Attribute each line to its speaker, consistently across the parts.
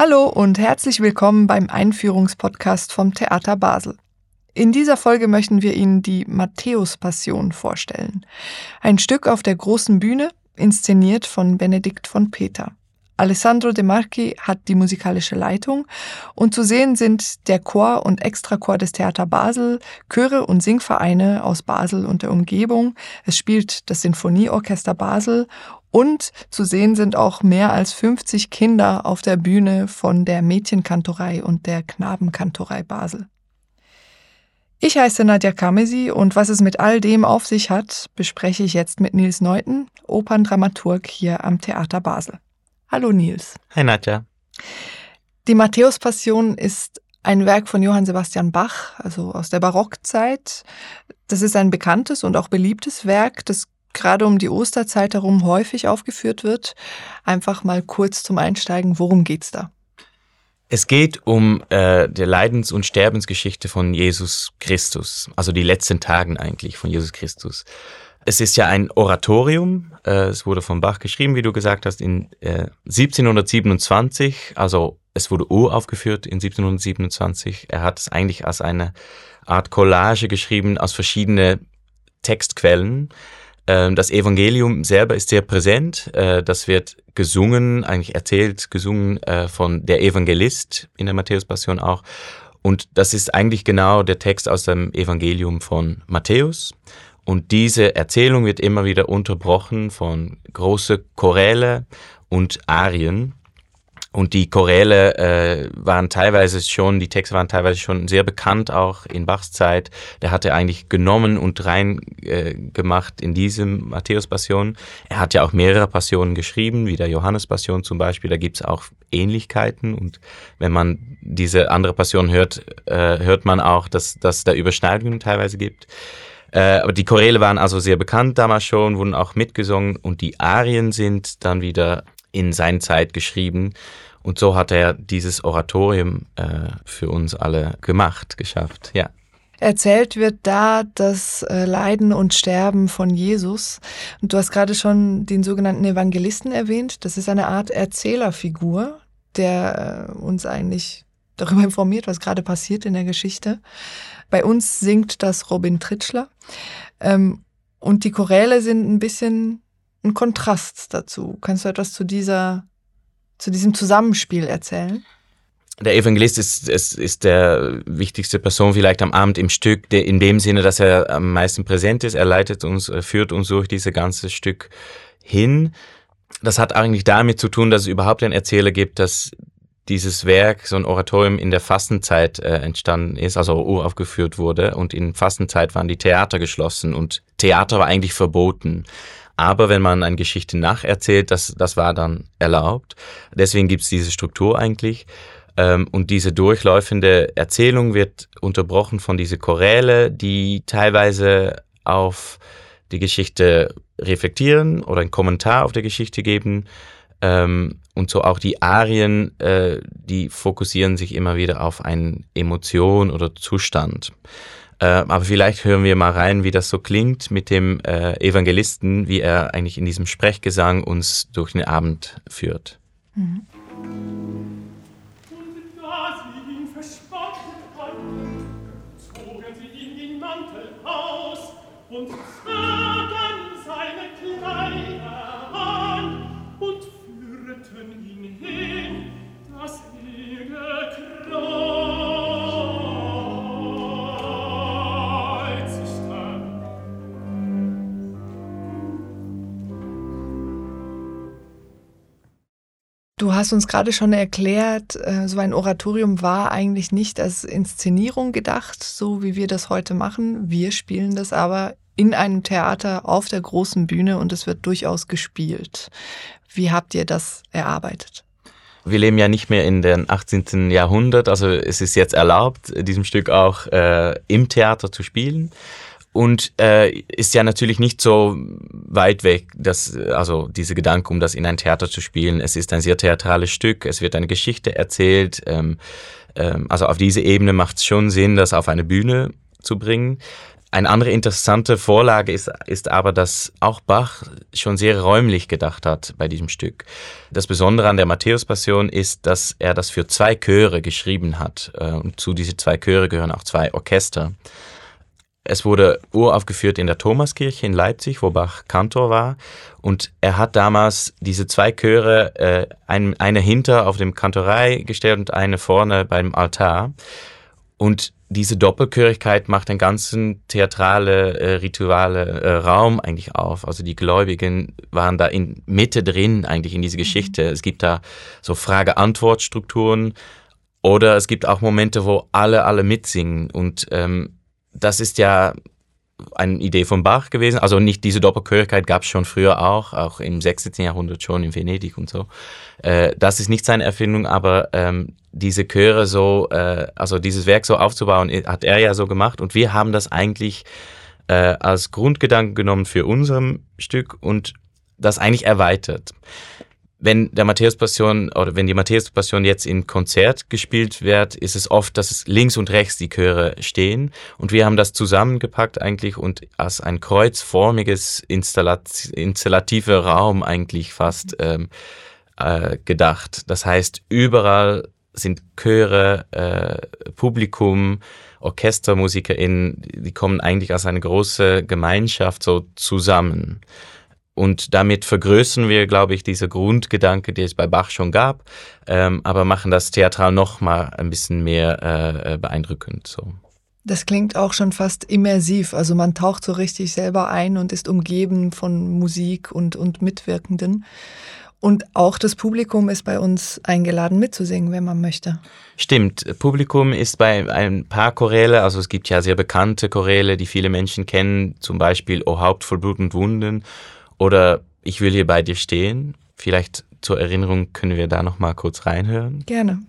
Speaker 1: Hallo und herzlich willkommen beim Einführungspodcast vom Theater Basel. In dieser Folge möchten wir Ihnen die Matthäus-Passion vorstellen. Ein Stück auf der großen Bühne, inszeniert von Benedikt von Peter. Alessandro De Marchi hat die musikalische Leitung und zu sehen sind der Chor und Extrachor des Theater Basel, Chöre und Singvereine aus Basel und der Umgebung. Es spielt das Sinfonieorchester Basel und zu sehen sind auch mehr als 50 Kinder auf der Bühne von der Mädchenkantorei und der Knabenkantorei Basel. Ich heiße Nadja Kamesi und was es mit all dem auf sich hat, bespreche ich jetzt mit Nils Neuten, Operndramaturg hier am Theater Basel. Hallo Nils.
Speaker 2: Hi Nadja.
Speaker 1: Die Matthäus-Passion ist ein Werk von Johann Sebastian Bach, also aus der Barockzeit. Das ist ein bekanntes und auch beliebtes Werk, das gerade um die Osterzeit herum häufig aufgeführt wird. Einfach mal kurz zum Einsteigen, worum geht's da?
Speaker 2: Es geht um äh, die Leidens- und Sterbensgeschichte von Jesus Christus, also die letzten Tagen eigentlich von Jesus Christus. Es ist ja ein Oratorium, äh, es wurde von Bach geschrieben, wie du gesagt hast, in äh, 1727, also es wurde uraufgeführt in 1727. Er hat es eigentlich als eine Art Collage geschrieben aus verschiedenen Textquellen. Ähm, das Evangelium selber ist sehr präsent. Äh, das wird gesungen, eigentlich erzählt, gesungen äh, von der Evangelist in der Matthäus-Passion auch. Und das ist eigentlich genau der Text aus dem Evangelium von Matthäus. Und diese Erzählung wird immer wieder unterbrochen von große Choräle und Arien. Und die Choräle äh, waren teilweise schon, die Texte waren teilweise schon sehr bekannt auch in Bachs Zeit. Der hatte eigentlich genommen und rein äh, gemacht in diesem Matthäus-Passion. Er hat ja auch mehrere Passionen geschrieben, wie der Johannes-Passion zum Beispiel. Da gibt's auch Ähnlichkeiten. Und wenn man diese andere Passion hört, äh, hört man auch, dass, dass da Überschneidungen teilweise gibt. Äh, aber die Choräle waren also sehr bekannt damals schon, wurden auch mitgesungen und die Arien sind dann wieder in seiner Zeit geschrieben. Und so hat er dieses Oratorium äh, für uns alle gemacht, geschafft, ja.
Speaker 1: Erzählt wird da das äh, Leiden und Sterben von Jesus. Und du hast gerade schon den sogenannten Evangelisten erwähnt. Das ist eine Art Erzählerfigur, der äh, uns eigentlich darüber informiert, was gerade passiert in der Geschichte. Bei uns singt das Robin Tritschler. Ähm, und die Choräle sind ein bisschen ein Kontrast dazu. Kannst du etwas zu dieser zu diesem Zusammenspiel erzählen?
Speaker 2: Der Evangelist ist, ist, ist der wichtigste Person vielleicht am Abend im Stück, in dem Sinne, dass er am meisten präsent ist. Er leitet uns, führt uns durch dieses ganze Stück hin. Das hat eigentlich damit zu tun, dass es überhaupt einen Erzähler gibt, dass dieses Werk, so ein Oratorium in der Fastenzeit äh, entstanden ist, also uraufgeführt wurde. Und in Fastenzeit waren die Theater geschlossen und Theater war eigentlich verboten. Aber wenn man eine Geschichte nacherzählt, das, das war dann erlaubt. Deswegen gibt es diese Struktur eigentlich. Ähm, und diese durchläufende Erzählung wird unterbrochen von diese Choräle, die teilweise auf die Geschichte reflektieren oder einen Kommentar auf die Geschichte geben. Ähm, und so auch die Arien, äh, die fokussieren sich immer wieder auf eine Emotion oder Zustand. Äh, aber vielleicht hören wir mal rein, wie das so klingt mit dem äh, Evangelisten, wie er eigentlich in diesem Sprechgesang uns durch den Abend führt. Mhm. und
Speaker 1: hast uns gerade schon erklärt, äh, so ein Oratorium war eigentlich nicht als Inszenierung gedacht, so wie wir das heute machen. Wir spielen das aber in einem Theater auf der großen Bühne und es wird durchaus gespielt. Wie habt ihr das erarbeitet?
Speaker 2: Wir leben ja nicht mehr in den 18. Jahrhundert, also es ist jetzt erlaubt, diesem Stück auch äh, im Theater zu spielen und äh, ist ja natürlich nicht so weit weg, dass also diese Gedanke, um das in ein Theater zu spielen. Es ist ein sehr theatrales Stück. Es wird eine Geschichte erzählt. Ähm, ähm, also auf diese Ebene macht es schon Sinn, das auf eine Bühne zu bringen. Eine andere interessante Vorlage ist, ist aber, dass auch Bach schon sehr räumlich gedacht hat bei diesem Stück. Das Besondere an der Matthäus-Passion ist, dass er das für zwei Chöre geschrieben hat. Äh, und zu diese zwei Chöre gehören auch zwei Orchester. Es wurde uraufgeführt in der Thomaskirche in Leipzig, wo Bach Kantor war. Und er hat damals diese zwei Chöre, äh, ein, eine hinter auf dem Kantorei gestellt und eine vorne beim Altar. Und diese Doppelchörigkeit macht den ganzen theatrale, äh, rituale äh, Raum eigentlich auf. Also die Gläubigen waren da in Mitte drin eigentlich in diese mhm. Geschichte. Es gibt da so Frage-Antwort-Strukturen oder es gibt auch Momente, wo alle, alle mitsingen. Und ähm, das ist ja eine Idee von Bach gewesen. Also nicht diese Doppelchörigkeit gab es schon früher auch, auch im 16. Jahrhundert schon in Venedig und so. Äh, das ist nicht seine Erfindung, aber ähm, diese Chöre so, äh, also dieses Werk so aufzubauen, hat er ja so gemacht und wir haben das eigentlich äh, als Grundgedanken genommen für unserem Stück und das eigentlich erweitert wenn der Matthäus-Passion oder wenn die Matthäus-Passion jetzt im Konzert gespielt wird, ist es oft, dass es links und rechts die Chöre stehen. Und wir haben das zusammengepackt eigentlich und als ein kreuzformiges Installat installativer Raum eigentlich fast ähm, äh, gedacht. Das heißt, überall sind Chöre, äh, Publikum, OrchestermusikerInnen, die kommen eigentlich als eine große Gemeinschaft so zusammen. Und damit vergrößern wir, glaube ich, diese Grundgedanke, die es bei Bach schon gab, ähm, aber machen das theatral noch mal ein bisschen mehr äh, beeindruckend. So.
Speaker 1: Das klingt auch schon fast immersiv. Also man taucht so richtig selber ein und ist umgeben von Musik und, und Mitwirkenden. Und auch das Publikum ist bei uns eingeladen mitzusingen, wenn man möchte.
Speaker 2: Stimmt, Publikum ist bei ein paar Choräle, also es gibt ja sehr bekannte Choräle, die viele Menschen kennen, zum Beispiel O Haupt voll Blut und Wunden oder ich will hier bei dir stehen. Vielleicht zur Erinnerung können wir da noch mal kurz reinhören.
Speaker 1: Gerne.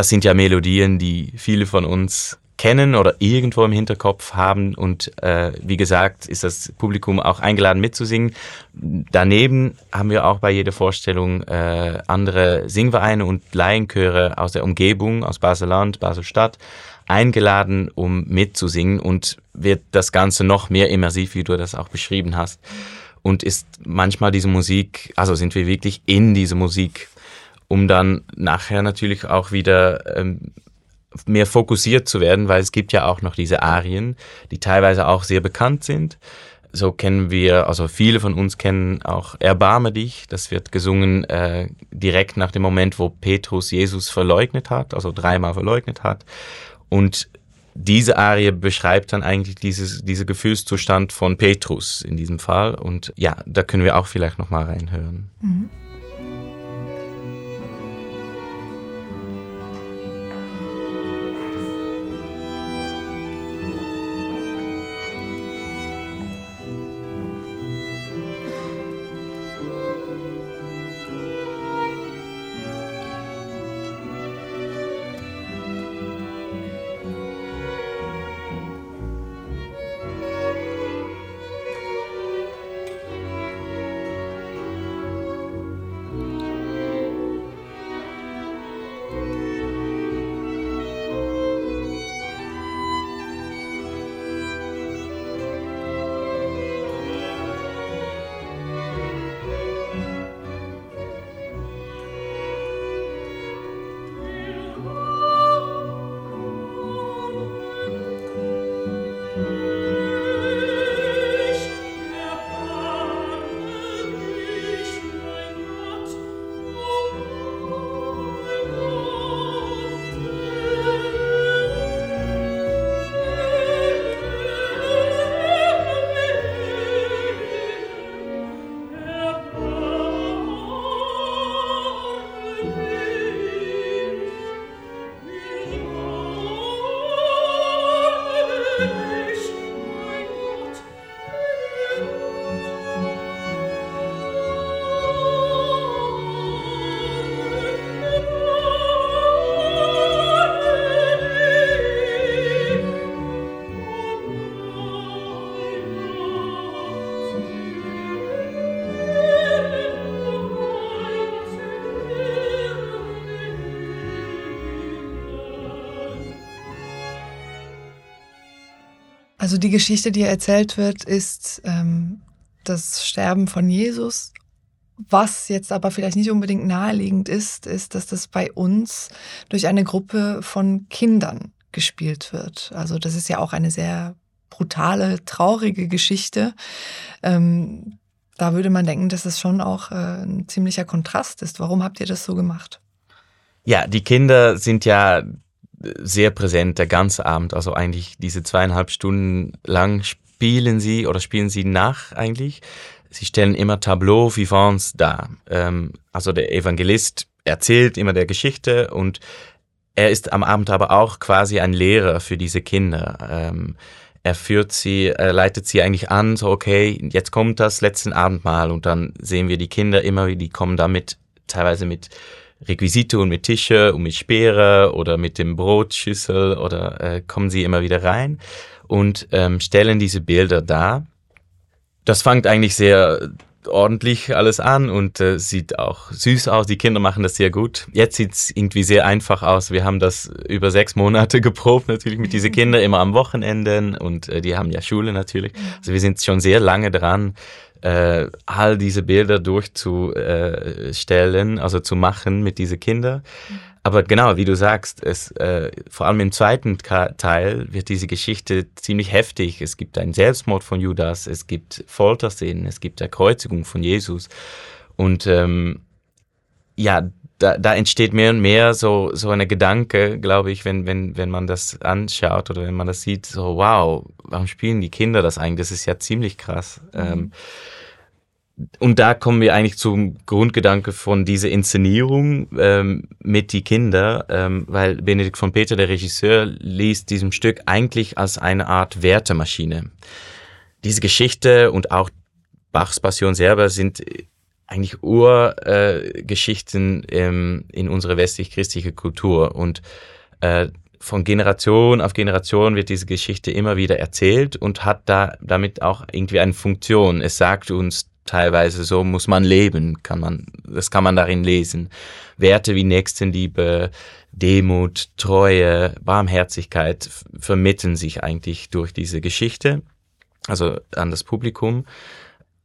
Speaker 2: Das sind ja Melodien, die viele von uns kennen oder irgendwo im Hinterkopf haben. Und äh, wie gesagt, ist das Publikum auch eingeladen mitzusingen. Daneben haben wir auch bei jeder Vorstellung äh, andere Singvereine und Laienchöre aus der Umgebung, aus Baseland, Baselstadt, eingeladen, um mitzusingen und wird das Ganze noch mehr immersiv, wie du das auch beschrieben hast. Und ist manchmal diese Musik, also sind wir wirklich in diese Musik um dann nachher natürlich auch wieder ähm, mehr fokussiert zu werden, weil es gibt ja auch noch diese Arien, die teilweise auch sehr bekannt sind. So kennen wir, also viele von uns kennen auch Erbarme dich. Das wird gesungen äh, direkt nach dem Moment, wo Petrus Jesus verleugnet hat, also dreimal verleugnet hat. Und diese Arie beschreibt dann eigentlich dieses, diese Gefühlszustand von Petrus in diesem Fall. Und ja, da können wir auch vielleicht nochmal reinhören. Mhm.
Speaker 1: Also die Geschichte, die erzählt wird, ist ähm, das Sterben von Jesus. Was jetzt aber vielleicht nicht unbedingt naheliegend ist, ist, dass das bei uns durch eine Gruppe von Kindern gespielt wird. Also das ist ja auch eine sehr brutale, traurige Geschichte. Ähm, da würde man denken, dass es schon auch äh, ein ziemlicher Kontrast ist. Warum habt ihr das so gemacht?
Speaker 2: Ja, die Kinder sind ja sehr präsent der ganze Abend. Also eigentlich diese zweieinhalb Stunden lang spielen sie oder spielen sie nach eigentlich. Sie stellen immer Tableau vivants dar. Ähm, also der Evangelist erzählt immer der Geschichte und er ist am Abend aber auch quasi ein Lehrer für diese Kinder. Ähm, er führt sie, er leitet sie eigentlich an, so okay, jetzt kommt das letzte Abendmahl und dann sehen wir die Kinder immer, wie die kommen damit, teilweise mit Requisite und mit Tische und mit Speere oder mit dem Brotschüssel oder äh, kommen sie immer wieder rein und ähm, stellen diese Bilder dar. Das fängt eigentlich sehr ordentlich alles an und äh, sieht auch süß aus. Die Kinder machen das sehr gut. Jetzt sieht's irgendwie sehr einfach aus. Wir haben das über sechs Monate geprobt, natürlich mit diesen Kindern immer am Wochenende und äh, die haben ja Schule natürlich. Also wir sind schon sehr lange dran, äh, all diese Bilder durchzustellen, also zu machen mit diesen Kindern. Aber genau, wie du sagst, es, äh, vor allem im zweiten Teil wird diese Geschichte ziemlich heftig. Es gibt einen Selbstmord von Judas, es gibt Folterszenen, es gibt Erkreuzigung von Jesus. Und ähm, ja, da, da entsteht mehr und mehr so, so eine Gedanke, glaube ich, wenn, wenn, wenn man das anschaut oder wenn man das sieht, so wow, warum spielen die Kinder das eigentlich? Das ist ja ziemlich krass. Mhm. Ähm, und da kommen wir eigentlich zum Grundgedanke von dieser Inszenierung ähm, mit die Kinder, ähm, weil Benedikt von Peter, der Regisseur, liest diesem Stück eigentlich als eine Art Wertemaschine. Diese Geschichte und auch Bachs Passion selber sind eigentlich Urgeschichten äh, ähm, in unserer westlich-christliche Kultur und äh, von Generation auf Generation wird diese Geschichte immer wieder erzählt und hat da damit auch irgendwie eine Funktion. Es sagt uns teilweise so muss man leben, kann man, das kann man darin lesen. Werte wie Nächstenliebe, Demut, Treue, Barmherzigkeit vermitteln sich eigentlich durch diese Geschichte, also an das Publikum.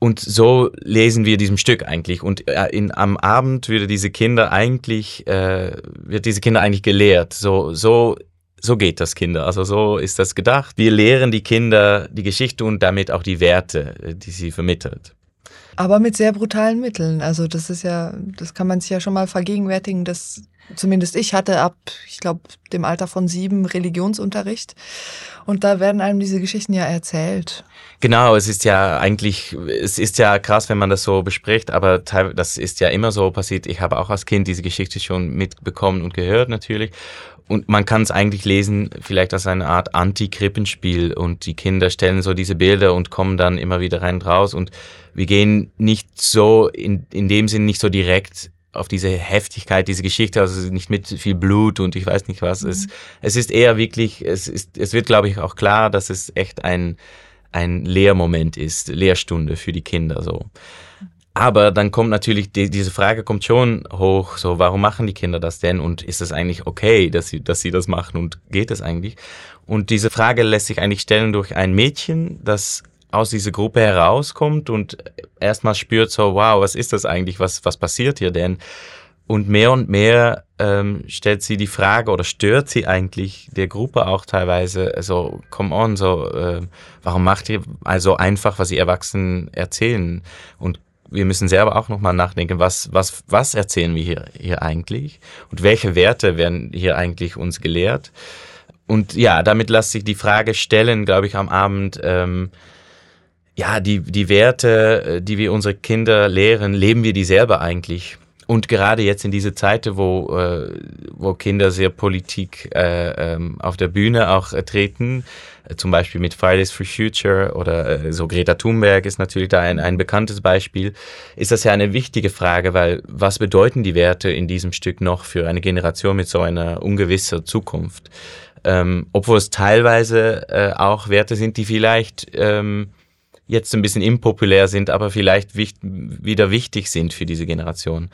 Speaker 2: Und so lesen wir diesem Stück eigentlich. Und äh, in, am Abend würde diese Kinder eigentlich, äh, wird diese Kinder eigentlich gelehrt. So, so, so geht das Kinder. Also so ist das gedacht. Wir lehren die Kinder die Geschichte und damit auch die Werte, äh, die sie vermittelt.
Speaker 1: Aber mit sehr brutalen Mitteln. Also das ist ja, das kann man sich ja schon mal vergegenwärtigen, dass zumindest ich hatte ab, ich glaube, dem Alter von sieben Religionsunterricht. Und da werden einem diese Geschichten ja erzählt.
Speaker 2: Genau, es ist ja eigentlich, es ist ja krass, wenn man das so bespricht, aber das ist ja immer so passiert. Ich habe auch als Kind diese Geschichte schon mitbekommen und gehört natürlich. Und man kann es eigentlich lesen, vielleicht als eine Art Anti-Krippenspiel und die Kinder stellen so diese Bilder und kommen dann immer wieder rein und raus und wir gehen nicht so, in, in dem Sinn nicht so direkt auf diese Heftigkeit, diese Geschichte, also nicht mit viel Blut und ich weiß nicht was. Mhm. Es, es ist eher wirklich, es ist, es wird glaube ich auch klar, dass es echt ein, ein Lehrmoment ist, Lehrstunde für die Kinder so. Aber dann kommt natürlich, die, diese Frage kommt schon hoch, so, warum machen die Kinder das denn? Und ist es eigentlich okay, dass sie, dass sie das machen und geht es eigentlich? Und diese Frage lässt sich eigentlich stellen durch ein Mädchen, das aus dieser Gruppe herauskommt und erstmal spürt so, wow, was ist das eigentlich? Was, was passiert hier denn? Und mehr und mehr ähm, stellt sie die Frage oder stört sie eigentlich der Gruppe auch teilweise, also come on, so, äh, warum macht ihr also einfach, was die Erwachsenen erzählen? Und wir müssen selber auch nochmal nachdenken, was, was, was erzählen wir hier, hier eigentlich? Und welche Werte werden hier eigentlich uns gelehrt? Und ja, damit lässt sich die Frage stellen, glaube ich, am Abend, ähm, ja, die, die Werte, äh, die wir unsere Kinder lehren, leben wir die selber eigentlich? Und gerade jetzt in diese Zeit, wo, äh, wo Kinder sehr Politik äh, ähm, auf der Bühne auch äh, treten, äh, zum Beispiel mit Fridays for Future oder äh, so Greta Thunberg ist natürlich da ein, ein bekanntes Beispiel, ist das ja eine wichtige Frage, weil was bedeuten die Werte in diesem Stück noch für eine Generation mit so einer ungewisser Zukunft? Ähm, obwohl es teilweise äh, auch Werte sind, die vielleicht ähm, jetzt ein bisschen impopulär sind, aber vielleicht wicht wieder wichtig sind für diese Generation.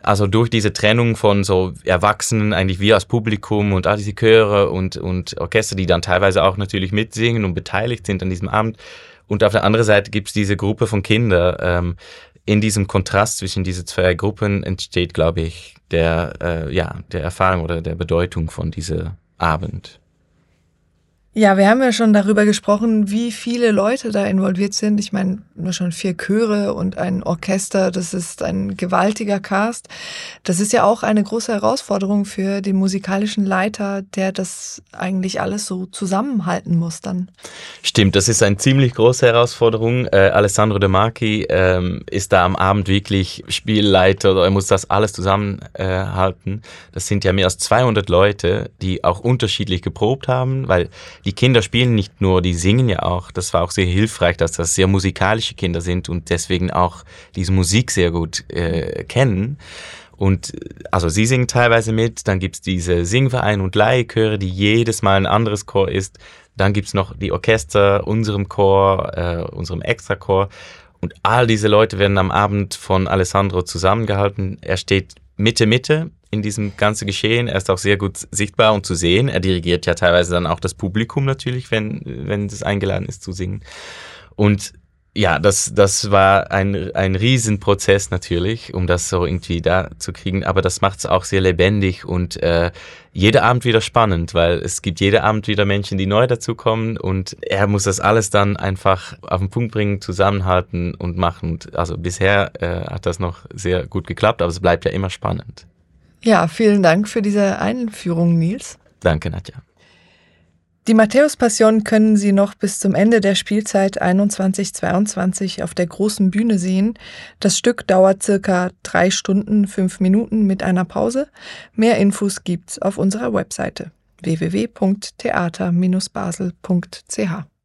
Speaker 2: Also durch diese Trennung von so Erwachsenen, eigentlich wir als Publikum und all diese Chöre und, und Orchester, die dann teilweise auch natürlich mitsingen und beteiligt sind an diesem Abend. Und auf der anderen Seite gibt es diese Gruppe von Kindern. Ähm, in diesem Kontrast zwischen diesen zwei Gruppen entsteht, glaube ich, der, äh, ja, der Erfahrung oder der Bedeutung von diesem Abend.
Speaker 1: Ja, wir haben ja schon darüber gesprochen, wie viele Leute da involviert sind. Ich meine, nur schon vier Chöre und ein Orchester, das ist ein gewaltiger Cast. Das ist ja auch eine große Herausforderung für den musikalischen Leiter, der das eigentlich alles so zusammenhalten muss dann.
Speaker 2: Stimmt, das ist eine ziemlich große Herausforderung. Äh, Alessandro De Marchi ähm, ist da am Abend wirklich Spielleiter er muss das alles zusammenhalten. Äh, das sind ja mehr als 200 Leute, die auch unterschiedlich geprobt haben, weil die Kinder spielen nicht nur, die singen ja auch. Das war auch sehr hilfreich, dass das sehr musikalische Kinder sind und deswegen auch diese Musik sehr gut äh, kennen. Und also sie singen teilweise mit, dann gibt's diese Singverein- und Leihchöre, die jedes Mal ein anderes Chor ist. Dann gibt's noch die Orchester, unserem Chor, äh, unserem Extrachor. Und all diese Leute werden am Abend von Alessandro zusammengehalten. Er steht Mitte, Mitte in diesem ganzen Geschehen. Er ist auch sehr gut sichtbar und zu sehen. Er dirigiert ja teilweise dann auch das Publikum natürlich, wenn, wenn es eingeladen ist zu singen. Und ja, das, das war ein, ein Riesenprozess natürlich, um das so irgendwie da zu kriegen. Aber das macht es auch sehr lebendig und äh, jeder Abend wieder spannend, weil es gibt jeder Abend wieder Menschen, die neu dazukommen und er muss das alles dann einfach auf den Punkt bringen, zusammenhalten und machen. Also bisher äh, hat das noch sehr gut geklappt, aber es bleibt ja immer spannend.
Speaker 1: Ja, vielen Dank für diese Einführung, Nils.
Speaker 2: Danke, Nadja.
Speaker 1: Die Matthäus-Passion können Sie noch bis zum Ende der Spielzeit 21-22 auf der großen Bühne sehen. Das Stück dauert circa drei Stunden, fünf Minuten mit einer Pause. Mehr Infos gibt's auf unserer Webseite www.theater-basel.ch.